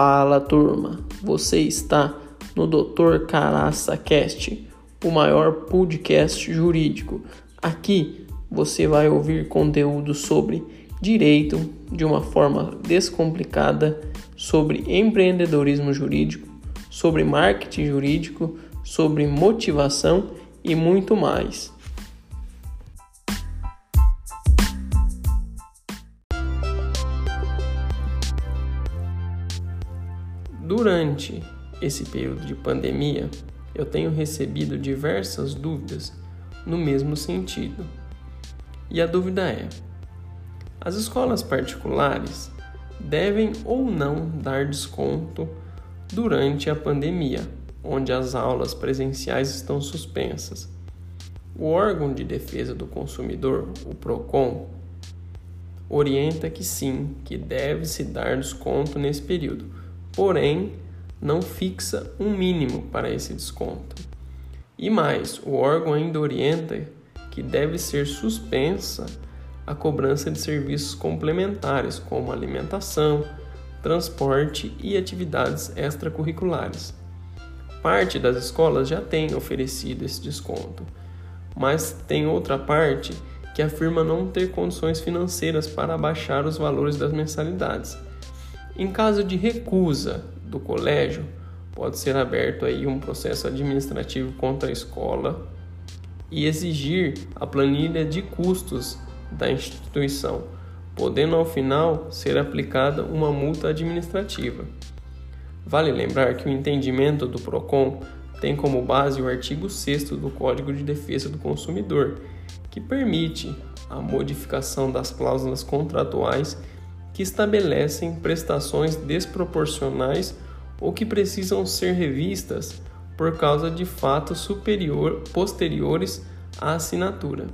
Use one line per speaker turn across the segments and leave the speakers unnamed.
Fala turma, você está no Dr. Caraça Cast, o maior podcast jurídico. Aqui você vai ouvir conteúdo sobre direito de uma forma descomplicada, sobre empreendedorismo jurídico, sobre marketing jurídico, sobre motivação e muito mais. Durante esse período de pandemia, eu tenho recebido diversas dúvidas no mesmo sentido. E a dúvida é: as escolas particulares devem ou não dar desconto durante a pandemia, onde as aulas presenciais estão suspensas? O órgão de defesa do consumidor, o PROCON, orienta que sim, que deve se dar desconto nesse período porém não fixa um mínimo para esse desconto. E mais, o órgão ainda orienta que deve ser suspensa a cobrança de serviços complementares, como alimentação, transporte e atividades extracurriculares. Parte das escolas já tem oferecido esse desconto, mas tem outra parte que afirma não ter condições financeiras para abaixar os valores das mensalidades em caso de recusa do colégio, pode ser aberto aí um processo administrativo contra a escola e exigir a planilha de custos da instituição, podendo ao final ser aplicada uma multa administrativa. Vale lembrar que o entendimento do PROCON tem como base o artigo 6 do Código de Defesa do Consumidor, que permite a modificação das cláusulas contratuais que estabelecem prestações desproporcionais ou que precisam ser revistas por causa de fatos superior, posteriores à assinatura.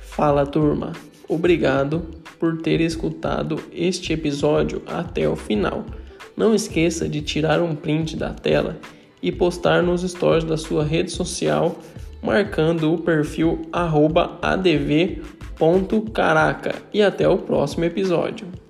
Fala turma, obrigado por ter escutado este episódio até o final. Não esqueça de tirar um print da tela e postar nos stories da sua rede social marcando o perfil adv.caraca e até o próximo episódio.